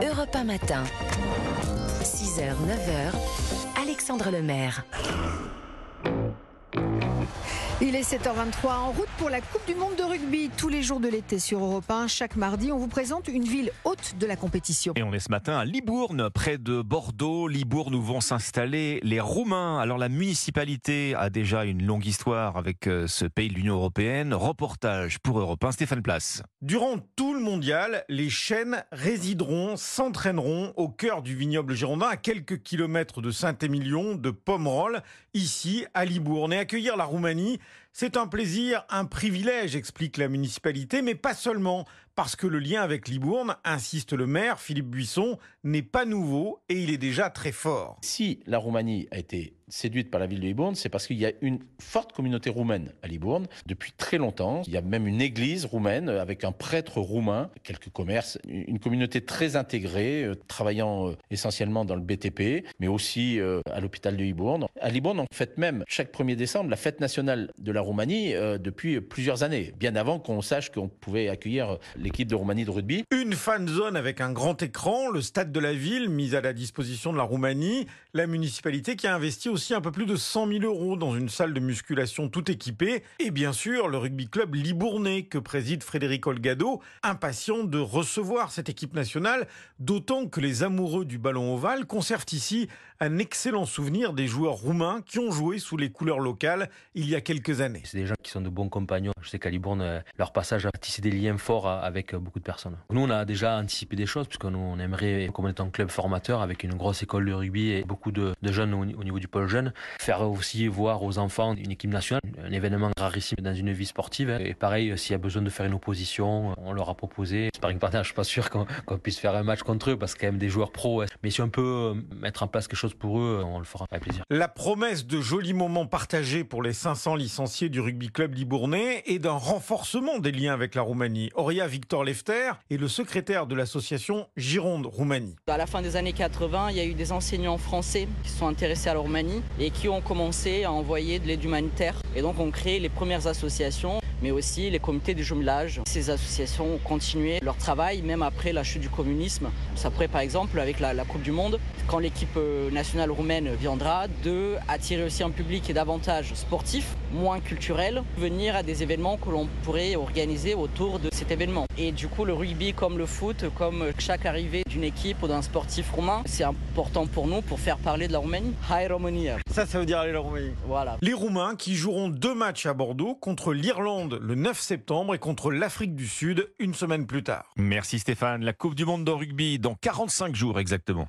Europe 1 matin. 6h, 9h. Alexandre Lemaire. Il est 7h23 en route pour la Coupe du Monde de rugby tous les jours de l'été sur Europe 1. Chaque mardi, on vous présente une ville haute de la compétition. Et on est ce matin à Libourne, près de Bordeaux. Libourne où vont s'installer les Roumains. Alors la municipalité a déjà une longue histoire avec euh, ce pays de l'Union Européenne. Reportage pour Europe 1, Stéphane Place. Durant tout le mondial, les chaînes résideront, s'entraîneront au cœur du vignoble girondin, à quelques kilomètres de Saint-Émilion, de Pomerol, ici à Libourne. Et accueillir la Roumanie, c'est un plaisir, un privilège, explique la municipalité, mais pas seulement, parce que le lien avec Libourne, insiste le maire Philippe Buisson, n'est pas nouveau et il est déjà très fort. Si la Roumanie a été séduite par la ville de Libourne, c'est parce qu'il y a une forte communauté roumaine à Libourne depuis très longtemps. Il y a même une église roumaine avec un prêtre roumain, quelques commerces, une communauté très intégrée, euh, travaillant euh, essentiellement dans le BTP, mais aussi euh, à l'hôpital de Libourne. À Libourne, on fête même chaque 1er décembre la fête nationale de la Roumanie depuis plusieurs années, bien avant qu'on sache qu'on pouvait accueillir l'équipe de Roumanie de rugby. Une fan zone avec un grand écran, le stade de la ville mis à la disposition de la Roumanie, la municipalité qui a investi aussi un peu plus de 100 000 euros dans une salle de musculation tout équipée, et bien sûr le rugby club Libournais que préside Frédéric Olgado, impatient de recevoir cette équipe nationale, d'autant que les amoureux du ballon ovale conservent ici un excellent souvenir des joueurs roumains qui ont joué sous les couleurs locales il y a quelques années. C'est des gens qui sont de bons compagnons. Je sais qu'à Libourne, euh, leur passage a tissé des liens forts avec beaucoup de personnes. Nous, on a déjà anticipé des choses, puisque nous, on aimerait, comme étant club formateur, avec une grosse école de rugby et beaucoup de, de jeunes au, au, niveau du pôle jeune, faire aussi voir aux enfants une équipe nationale, un événement rarissime dans une vie sportive. hein. Et pareil, s'il y a besoin de faire une opposition, on leur a proposé. Sparring partner, je suis pas sûr qu'on puisse faire un match contre eux, parce a quand même des joueurs pros. hein. Mais si on peut mettre en place quelque chose pour eux, on le fera avec plaisir. La promesse de jolis moments partagés pour les 500 du rugby club libournais et d'un renforcement des liens avec la Roumanie. Auria Victor Lefter est le secrétaire de l'association Gironde Roumanie. À la fin des années 80, il y a eu des enseignants français qui sont intéressés à la Roumanie et qui ont commencé à envoyer de l'aide humanitaire. Et donc on crée les premières associations mais aussi les comités de jumelage. Ces associations ont continué leur travail même après la chute du communisme. Ça pourrait par exemple avec la, la Coupe du Monde, quand l'équipe nationale roumaine viendra, de attirer aussi un public et davantage sportif, moins culturel, venir à des événements que l'on pourrait organiser autour de cet événement. Et du coup le rugby comme le foot, comme chaque arrivée d'une équipe ou d'un sportif roumain, c'est important pour nous pour faire parler de la Roumanie. Hi Romania. Ça, ça veut dire aller la Roumanie. Voilà. Les Roumains qui joueront deux matchs à Bordeaux contre l'Irlande le 9 septembre et contre l'Afrique du Sud une semaine plus tard. Merci Stéphane. La Coupe du Monde de rugby dans 45 jours exactement.